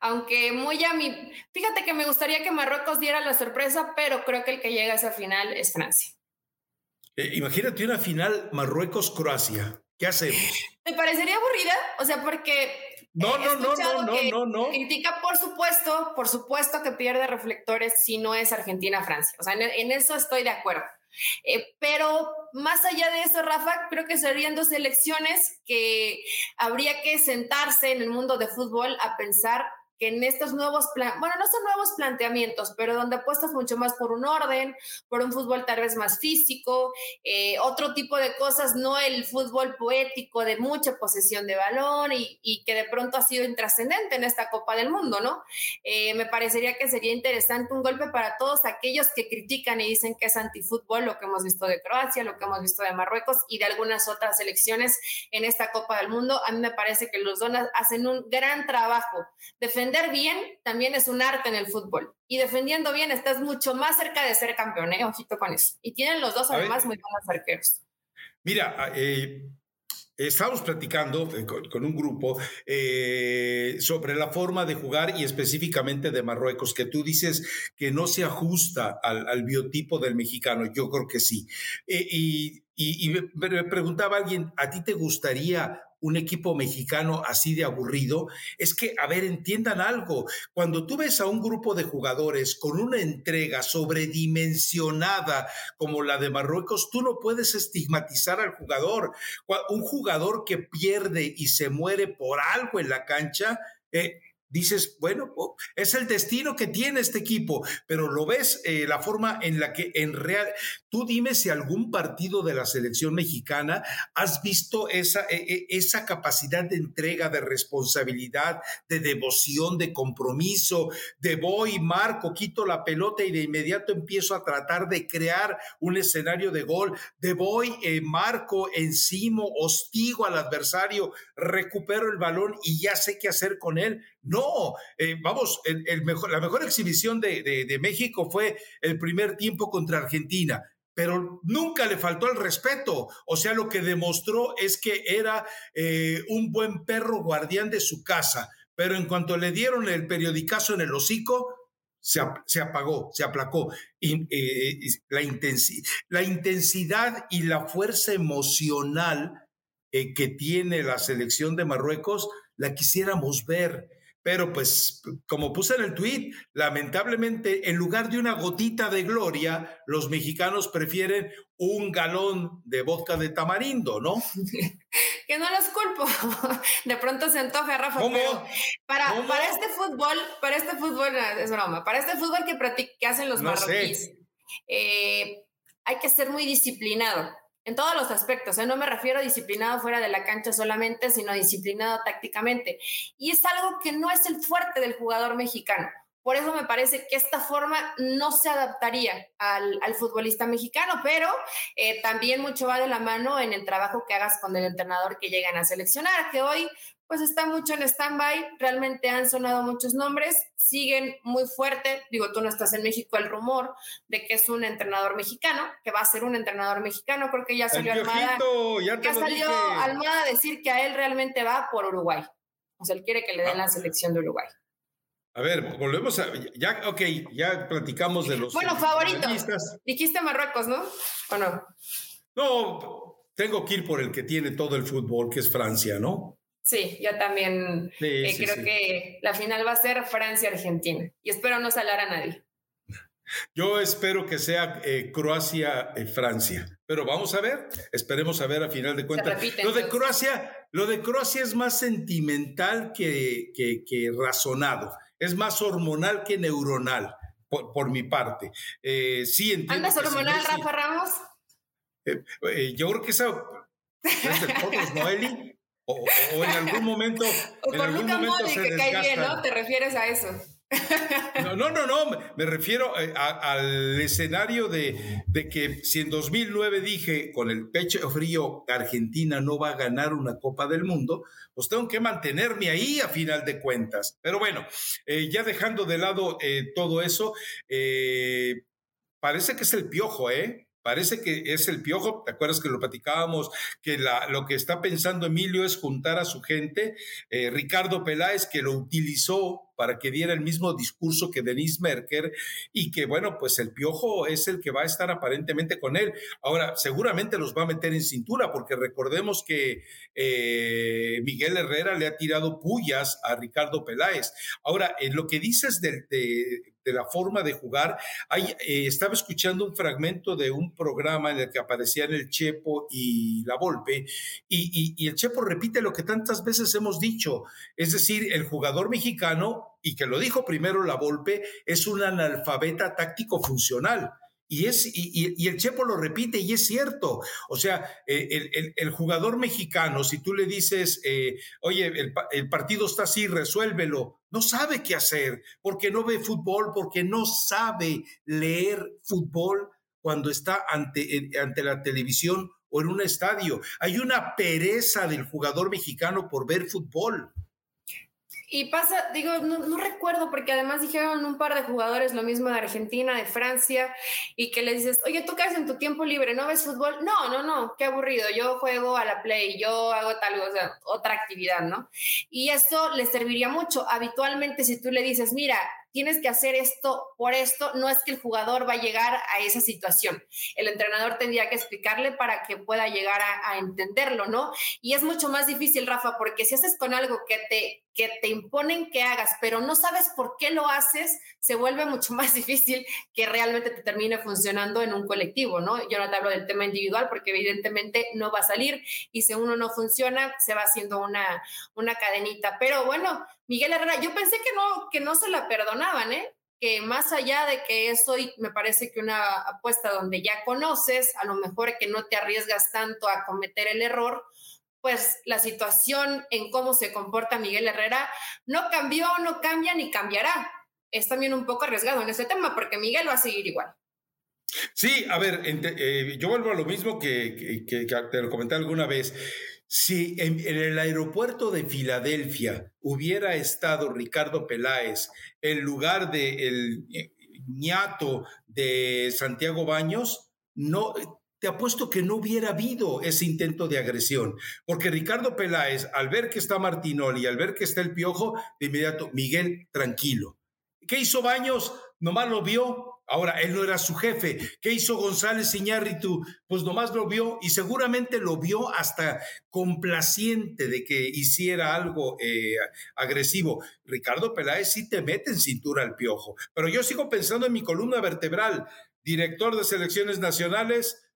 Aunque muy a mí, fíjate que me gustaría que Marruecos diera la sorpresa, pero creo que el que llega a esa final es Francia.
Eh, imagínate una final Marruecos-Croacia. ¿Qué hacemos?
¿Te parecería aburrida? O sea, porque
no, no, no, no, no, no, no.
Critica, por supuesto, por supuesto que pierde reflectores si no es Argentina-Francia. O sea, en, eso estoy de acuerdo. Eh, pero más allá de eso, Rafa, creo que serían dos elecciones que habría que sentarse en el mundo de fútbol a pensar que en estos nuevos, plan bueno, no son nuevos planteamientos, pero donde apuestas mucho más por un orden, por un fútbol tal vez más físico, eh, otro tipo de cosas, no el fútbol poético de mucha posesión de balón y, y que de pronto ha sido intrascendente en esta Copa del Mundo, ¿no? Eh, me parecería que sería interesante un golpe para todos aquellos que critican y dicen que es antifútbol, lo que hemos visto de Croacia, lo que hemos visto de Marruecos y de algunas otras selecciones en esta Copa del Mundo. A mí me parece que los donas hacen un gran trabajo defendiendo defender bien también es un arte en el fútbol. Y defendiendo bien estás mucho más cerca de ser campeón, ¿eh? Ojito con eso. Y tienen los dos además muy buenos arqueros.
Mira, ah, eh, Estábamos platicando eh, con, un grupo eh, sobre la forma de jugar y específicamente de Marruecos, que tú dices que no se ajusta al, biotipo del mexicano. Yo creo que sí. y, y, me preguntaba alguien, ¿a ti te gustaría un equipo mexicano así de aburrido, es que, a ver, entiendan algo, cuando tú ves a un grupo de jugadores con una entrega sobredimensionada como la de Marruecos, tú no puedes estigmatizar al jugador. Un jugador que pierde y se muere por algo en la cancha, eh, dices, bueno, oh, es el destino que tiene este equipo, pero lo ves eh, la forma en la que en real, tú dime si algún partido de la selección mexicana has visto esa, e, e, esa capacidad de entrega, de responsabilidad, de devoción, de compromiso, de voy, marco, quito la pelota y de inmediato empiezo a tratar de crear un escenario de gol, de voy, eh, marco, encimo, hostigo al adversario, recupero el balón y ya sé qué hacer con él. No, eh, vamos, la mejor exhibición de, México fue el primer tiempo contra Argentina pero nunca le faltó el respeto. O sea, lo que demostró es que era eh, un buen perro guardián de su casa. Pero en cuanto le dieron el periodicazo en el hocico, se, apagó, se aplacó. Y, eh, la, la, intensidad y la fuerza emocional que tiene la selección de Marruecos, la quisiéramos ver pero pues, como puse en el tweet, lamentablemente, en lugar de una gotita de gloria, los mexicanos prefieren un galón de vodka de tamarindo, ¿no?
que no los culpo. De pronto se antoja, Rafa. Pero para, para este fútbol, para este fútbol, es broma, para este fútbol que, que hacen los marroquíes, eh, hay que ser muy disciplinado en todos los aspectos. ¿eh? No me refiero a disciplinado fuera de la cancha solamente, sino disciplinado tácticamente. Y es algo que no es el fuerte del jugador mexicano. Por eso me parece que esta forma no se adaptaría al, futbolista mexicano, pero eh, también mucho va de la mano en el trabajo que hagas con el entrenador que llegan a seleccionar, que hoy pues está mucho en stand-by, realmente han sonado muchos nombres, siguen muy fuerte, digo, tú no estás en México, el rumor de que es un entrenador mexicano, que va a ser un entrenador mexicano, creo que ya salió Almada, ya, salió Almada a decir que a él realmente va por Uruguay, o sea, él quiere que le den ah. la selección de Uruguay.
A ver, volvemos a. Ya, ok, ya platicamos de los.
Bueno, favorito. Dijiste Marruecos, ¿no? ¿O no?
No, tengo que ir por el que tiene todo el fútbol, que es Francia, ¿no?
Sí, yo también eh, creo que la final va a ser Francia-Argentina y espero no salar a nadie.
Yo espero que sea eh, Croacia-Francia, pero vamos a ver, esperemos a ver a final de cuentas. lo de Croacia, lo de Croacia es más sentimental que, que, razonado, es más hormonal que neuronal, por, mi parte. Eh, sí,
¿Andas hormonal, Rafa Ramos?
yo creo que esa es de todos, ¿no, o, en algún momento.
o
con
Luca Modric que cae bien, ¿no? ¿Te refieres a eso?
No, no, no, no, me refiero eh, al escenario de, de, que si en 2009 dije con el pecho frío Argentina no va a ganar una Copa del Mundo, pues tengo que mantenerme ahí a final de cuentas. Pero bueno, eh, ya dejando de lado eh, todo eso, parece que es el piojo, ¿eh? Parece que es el piojo, ¿te acuerdas que lo platicábamos? Que lo que está pensando Emilio es juntar a su gente. Eh, Ricardo Peláez, que lo utilizó para que diera el mismo discurso que Denise Merker y que, bueno, pues el piojo es el que va a estar aparentemente con él. Ahora, seguramente los va a meter en cintura, porque recordemos que eh, Miguel Herrera le ha tirado pullas a Ricardo Peláez. Ahora, en lo que dices de, la forma de jugar, eh, estaba escuchando un fragmento de un programa en el que aparecían el Chepo y la Volpe, y, y el Chepo repite lo que tantas veces hemos dicho, es decir, el jugador mexicano y que lo dijo primero la Volpe, es un analfabeta táctico funcional. Y, es, y, el Chepo lo repite y es cierto. O sea, eh, el, jugador mexicano, si tú le dices, eh, oye, el, el, partido está así, resuélvelo, no sabe qué hacer, porque no ve fútbol, porque no sabe leer fútbol cuando está ante, ante la televisión o en un estadio. Hay una pereza del jugador mexicano por ver fútbol.
Y pasa, digo, no, recuerdo porque además dijeron un par de jugadores lo mismo de Argentina, de Francia, y que le dices, oye, ¿tú qué haces en tu tiempo libre? ¿No ves fútbol? No, no, no, qué aburrido. Yo juego a la play, yo hago tal, o otra actividad, ¿no? Y eso le serviría mucho. Habitualmente, si tú le dices, mira, tienes que hacer esto por esto, no es que el jugador va a llegar a esa situación. El entrenador tendría que explicarle para que pueda llegar a entenderlo, ¿no? Y es mucho más difícil, Rafa, porque si haces con algo que te que te imponen que hagas, pero no sabes por qué lo haces, se vuelve mucho más difícil que realmente te termine funcionando en un colectivo, ¿no? Yo no te hablo del tema individual porque evidentemente no va a salir y si uno no funciona, se va haciendo una, una cadenita. Pero bueno, Miguel Herrera, yo pensé que no, que no se la perdonaban, ¿eh? que más allá de que eso me parece que una apuesta donde ya conoces, a lo mejor que no te arriesgas tanto a cometer el error, pues la situación en cómo se comporta Miguel Herrera no cambió, no cambia ni cambiará. Es también un poco arriesgado en ese tema porque Miguel va a seguir igual.
Sí, a ver, eh, yo vuelvo a lo mismo que, que, te lo comenté alguna vez. Si en, el aeropuerto de Filadelfia hubiera estado Ricardo Peláez en lugar de el eh, ñato de Santiago Baños, no, te apuesto que no hubiera habido ese intento de agresión, porque Ricardo Peláez, al ver que está Martinoli, al ver que está el piojo, de inmediato, Miguel, tranquilo. ¿Qué hizo Baños? Nomás lo vio, Ahora, él no era su jefe. ¿Qué hizo González Iñárritu? Pues nomás lo vio y seguramente lo vio hasta complaciente de que hiciera algo eh, agresivo. Ricardo Peláez sí te mete en cintura al piojo. Pero yo sigo pensando en mi columna vertebral. Director de selecciones nacionales,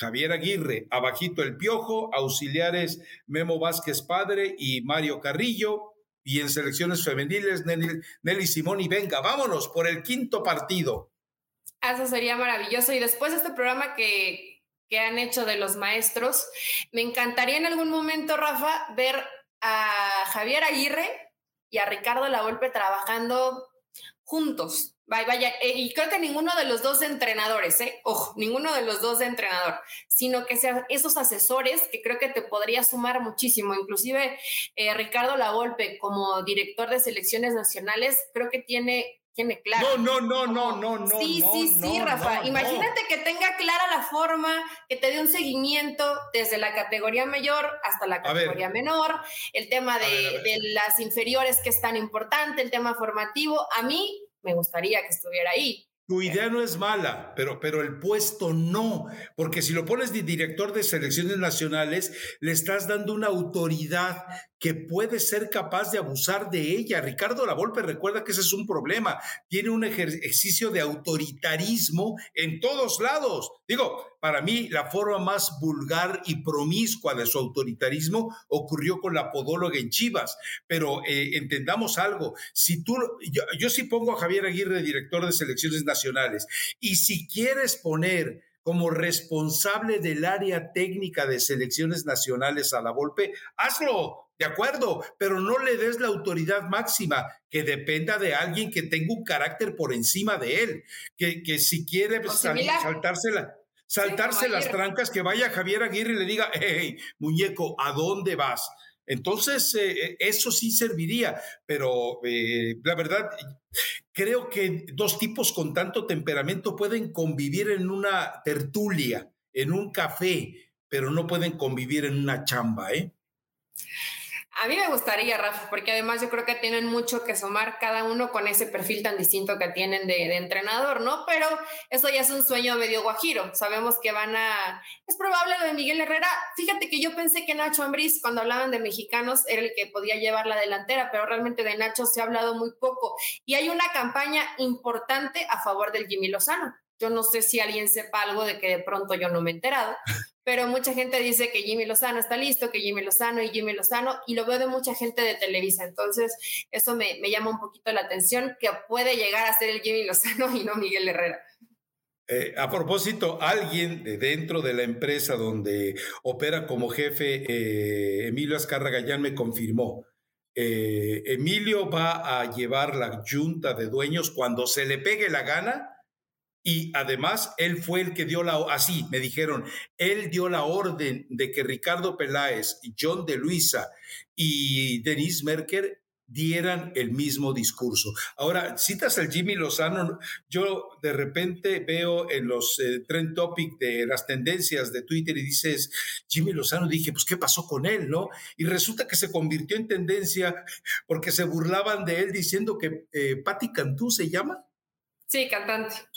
Javier Aguirre, abajito el piojo, auxiliares Memo Vázquez Padre y Mario Carrillo, y en selecciones femeniles Nelly, Nelly Simón y venga, vámonos por el quinto partido.
Eso sería maravilloso. Y después de este programa que, que han hecho de los maestros, me encantaría en algún momento, Rafa, ver a Javier Aguirre y a Ricardo Lavolpe trabajando juntos. Vaya, vaya, eh, y creo que ninguno de los dos entrenadores, ¿eh? Ojo, ninguno de los dos de entrenador, sino que sean esos asesores que creo que te podría sumar muchísimo. Inclusive eh, Ricardo Lavolpe como director de selecciones nacionales, creo que tiene tiene claro.
No, no, no, no, no,
Sí, sí, sí, Rafa. Imagínate que tenga clara la forma, que te dé un seguimiento desde la categoría mayor hasta la categoría menor, el tema de, de las inferiores que es tan importante, el tema formativo. A mí me gustaría que estuviera ahí.
Tu idea no es mala, pero, pero el puesto no, porque si lo pones de director de selecciones nacionales, le estás dando una autoridad que puede ser capaz de abusar de ella. Ricardo Lavolpe recuerda que ese es un problema. Tiene un ejercicio de autoritarismo en todos lados. Digo, para mí la forma más vulgar y promiscua de su autoritarismo ocurrió con la podóloga en Chivas. Pero eh, entendamos algo, si tú, yo, yo sí pongo a Javier Aguirre, director de selecciones nacionales, y si quieres poner como responsable del área técnica de selecciones nacionales a la Volpe, hazlo, de acuerdo, pero no le des la autoridad máxima, que dependa de alguien que tenga un carácter por encima de él, que, que si quiere pues, saltársela. Saltarse las trancas, que vaya Javier Aguirre y le diga, hey, muñeco, ¿a dónde vas? Entonces, eh, eh, eso sí serviría, pero eh, la verdad, creo que dos tipos con tanto temperamento pueden convivir en una tertulia, en un café, pero no pueden convivir en una chamba, ¿eh?
A mí me gustaría, Rafa, porque además yo creo que tienen mucho que sumar cada uno con ese perfil tan distinto que tienen de, entrenador, ¿no? Pero eso ya es un sueño medio guajiro. Sabemos que van a... Es probable lo de Miguel Herrera. Fíjate que yo pensé que Nacho Ambriz, cuando hablaban de mexicanos, era el que podía llevar la delantera, pero realmente de Nacho se ha hablado muy poco. Y hay una campaña importante a favor del Jimmy Lozano. Yo no sé si alguien sepa algo de que de pronto yo no me he enterado, pero mucha gente dice que Jimmy Lozano está listo, que Jimmy Lozano y Jimmy Lozano, y lo veo de mucha gente de Televisa. Entonces, eso me, llama un poquito la atención, que puede llegar a ser el Jimmy Lozano y no Miguel Herrera.
Eh, a propósito, alguien de dentro de la empresa donde opera como jefe, eh, Emilio Azcarra Gallán, me confirmó. Eh, Emilio va a llevar la junta de dueños cuando se le pegue la gana y además, él fue el que dio la, así me dijeron, él dio la orden de que Ricardo Peláez, John de Luisa y Denise Merker dieran el mismo discurso. Ahora, citas al Jimmy Lozano, yo de repente veo en los eh, trend topic de las tendencias de Twitter y dices, Jimmy Lozano, dije, pues, ¿qué pasó con él, no? Y resulta que se convirtió en tendencia porque se burlaban de él diciendo que eh, Patti Cantú se llama.
Sí, cantante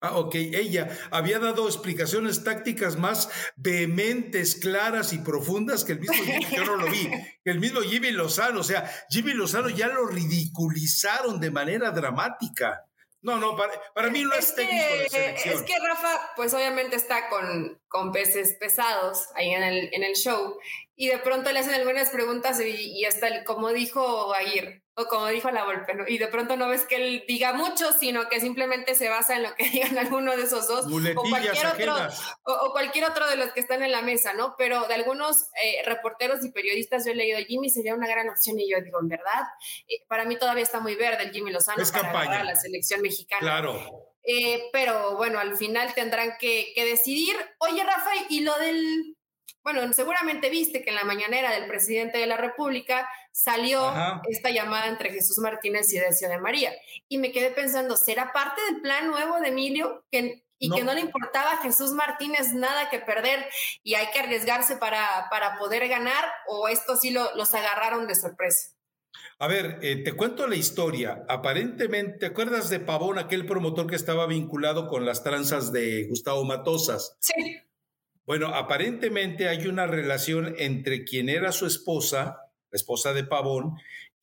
Ah, ok, ella había dado explicaciones tácticas más vehementes, claras y profundas que el mismo Jimmy, yo no lo vi, que el mismo Jimmy Lozano, o sea, Jimmy Lozano ya lo ridiculizaron de manera dramática. No, no, para, mí no es, técnico de selección.
Es que Rafa, pues obviamente está con, con peces pesados ahí en el, en el show y de pronto le hacen algunas preguntas y, y hasta, como dijo Aguirre, o como dijo la Volpe, y de pronto no ves que él diga mucho, sino que simplemente se basa en lo que digan alguno de esos dos, o cualquier, otro, o, cualquier otro de los que están en la mesa, ¿no? Pero de algunos eh, reporteros y periodistas yo he leído, Jimmy sería una gran opción, y yo digo, en verdad, eh, para mí todavía está muy verde el Jimmy Lozano para la selección mexicana.
Claro.
Eh, pero bueno, al final tendrán que, que decidir. Oye, Rafa, y lo del bueno, seguramente viste que en la mañanera del presidente de la República salió esta llamada entre Jesús Martínez y Decio de María. Y me quedé pensando, ¿será parte del plan nuevo de Emilio? Que, y que no le importaba a Jesús Martínez nada que perder y hay que arriesgarse para, para poder ganar o esto sí lo, los agarraron de sorpresa.
A ver, eh, te cuento la historia. Aparentemente, ¿te acuerdas de Pavón, aquel promotor que estaba vinculado con las tranzas de Gustavo Matosas?
Sí.
Bueno, aparentemente hay una relación entre quien era su esposa, la esposa de Pavón,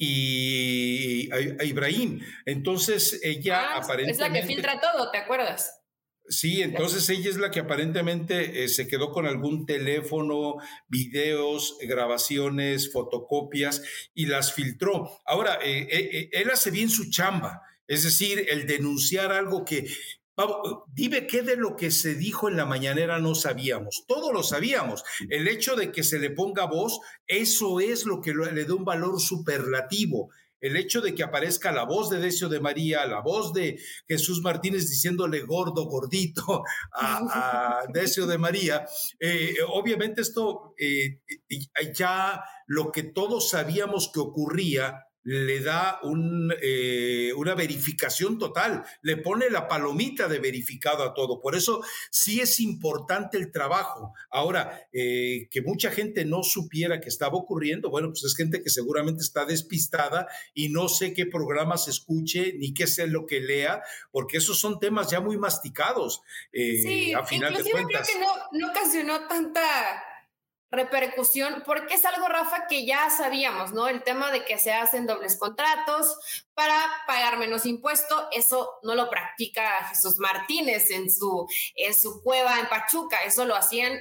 y Ibrahim. Entonces ella aparentemente...
Ah, es la que filtra todo, ¿te acuerdas?
Sí, entonces ella es la que aparentemente eh, se quedó con algún teléfono, videos, grabaciones, fotocopias y las filtró. Ahora, eh, eh, él hace bien su chamba, es decir, el denunciar algo que dime qué de lo que se dijo en la mañanera no sabíamos. Todo lo sabíamos. El hecho de que se le ponga voz, eso es lo que le da un valor superlativo. El hecho de que aparezca la voz de Decio de María, la voz de Jesús Martínez diciéndole gordo, gordito a, Decio de María, eh, obviamente esto eh, ya lo que todos sabíamos que ocurría le da un, eh, una verificación total, le pone la palomita de verificado a todo. Por eso sí es importante el trabajo. Ahora, eh, que mucha gente no supiera que estaba ocurriendo, bueno, pues es gente que seguramente está despistada y no sé qué programas escuche ni qué sé lo que lea, porque esos son temas ya muy masticados.
Eh, sí, a final de cuentas. creo que no, no ocasionó tanta repercusión, porque es algo, Rafa, que ya sabíamos, ¿no? El tema de que se hacen dobles contratos para pagar menos impuesto, eso no lo practica Jesús Martínez en su, en su cueva en Pachuca, eso lo hacían,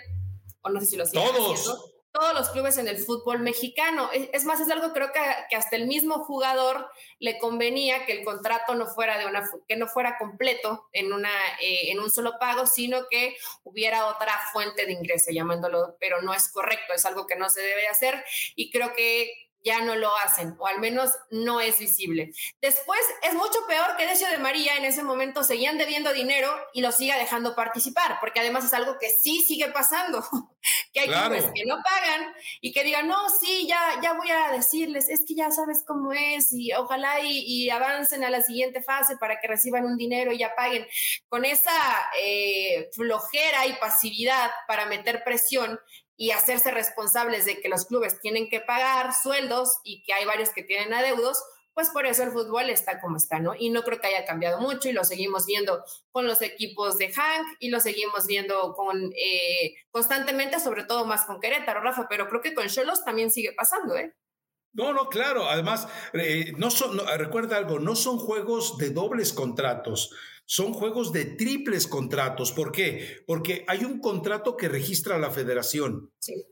o no sé si lo hacían.
Todos
todos los clubes en el fútbol mexicano. Es más, es algo creo que, que, hasta el mismo jugador le convenía que el contrato no fuera de una que no fuera completo en una eh, en un solo pago, sino que hubiera otra fuente de ingreso, llamándolo, pero no es correcto, es algo que no se debe hacer y creo que ya no lo hacen, o al menos no es visible. Después es mucho peor que Decio de María en ese momento seguían debiendo dinero y lo siga dejando participar, porque además es algo que sí sigue pasando, que hay clubes que no pagan y que digan, no, sí, ya, ya voy a decirles, es que ya sabes cómo es y ojalá y, avancen a la siguiente fase para que reciban un dinero y ya paguen. Con esa eh, flojera y pasividad para meter presión y hacerse responsables de que los clubes tienen que pagar sueldos y que hay varios que tienen adeudos, pues por eso el fútbol está como está, ¿no? Y no creo que haya cambiado mucho y lo seguimos viendo con los equipos de Hank y lo seguimos viendo con eh, constantemente, sobre todo más con Querétaro, Rafa, pero creo que con Cholos también sigue pasando, ¿eh?
No, no, claro. Además, eh, no son, recuerda algo, no son juegos de dobles contratos son juegos de triples contratos. ¿Por qué? Porque hay un contrato que registra la federación.
Sí.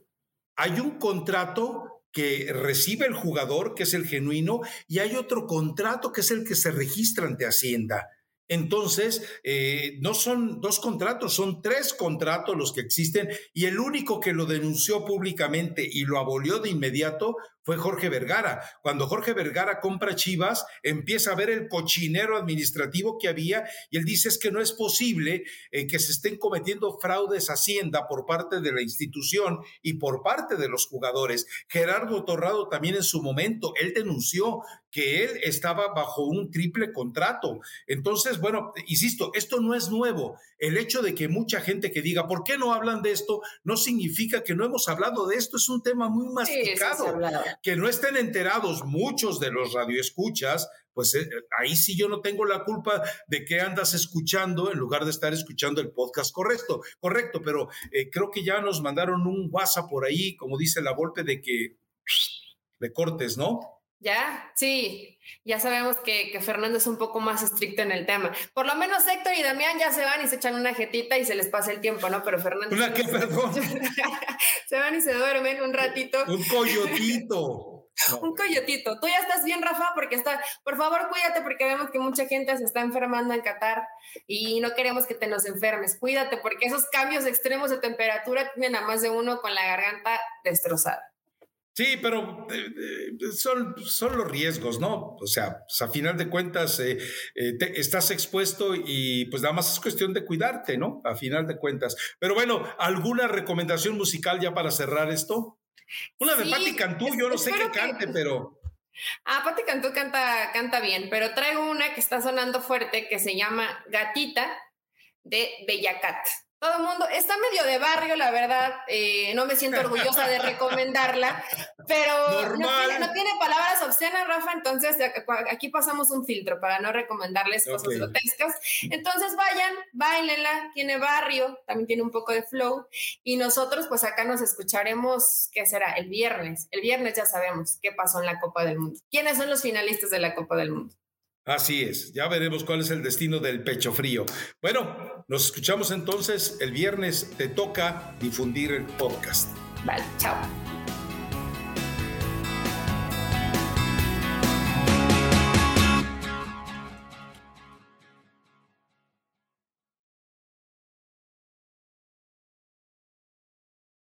Hay un contrato que recibe el jugador, que es el genuino, y hay otro contrato que es el que se registra ante Hacienda. Entonces, eh, no son dos contratos, son tres contratos los que existen y el único que lo denunció públicamente y lo abolió de inmediato fue Jorge Vergara. Cuando Jorge Vergara compra Chivas, empieza a ver el cochinero administrativo que había y él dice es que no es posible eh, que se estén cometiendo fraudes Hacienda por parte de la institución y por parte de los jugadores. Gerardo Torrado también en su momento, él denunció que él estaba bajo un triple contrato. Entonces, bueno, insisto, esto no es nuevo. El hecho de que mucha gente que diga, ¿por qué no hablan de esto? No significa que no hemos hablado de esto, es un tema muy masticado. Que no estén enterados muchos de los radioescuchas, pues eh, ahí sí yo no tengo la culpa de que andas escuchando en lugar de estar escuchando el podcast correcto, correcto, pero eh, creo que ya nos mandaron un WhatsApp por ahí, como dice la golpe de que le cortes, ¿no?
Ya, sí, ya sabemos que, que, Fernando es un poco más estricto en el tema. Por lo menos Héctor y Damián ya se van y se echan una jetita y se les pasa el tiempo, ¿no? Pero Fernando...
¿Una qué, perdón?
se van y se duermen un ratito.
Un coyotito.
Un coyotito. Tú ya estás bien, Rafa, porque está... Por favor, cuídate porque vemos que mucha gente se está enfermando en Qatar y no queremos que te nos enfermes. Cuídate porque esos cambios extremos de temperatura tienen a más de uno con la garganta destrozada.
Sí, pero eh, eh, son, son los riesgos, ¿no? O sea, pues, a final de cuentas eh, estás expuesto y pues nada más es cuestión de cuidarte, ¿no? A final de cuentas. Pero bueno, ¿alguna recomendación musical ya para cerrar esto? Una de Patti Cantú, yo no sé qué cante, pero...
Ah, Patti Cantú canta, canta bien, pero traigo una que está sonando fuerte que se llama Gatita de Bellacat todo el mundo está medio de barrio, la verdad. Eh, no me siento orgullosa de recomendarla, pero no tiene, palabras obscenas, Rafa. Entonces aquí pasamos un filtro para no recomendarles cosas grotescas. Entonces vayan, bailenla. Tiene barrio, también tiene un poco de flow. Y nosotros, pues acá nos escucharemos, ¿qué será? El viernes. El viernes ya sabemos qué pasó en la Copa del Mundo. ¿Quiénes son los finalistas de la Copa del Mundo?
Así es, ya veremos cuál es el destino del pecho frío. Bueno, nos escuchamos entonces el viernes. Te toca difundir el podcast.
Vale, chao.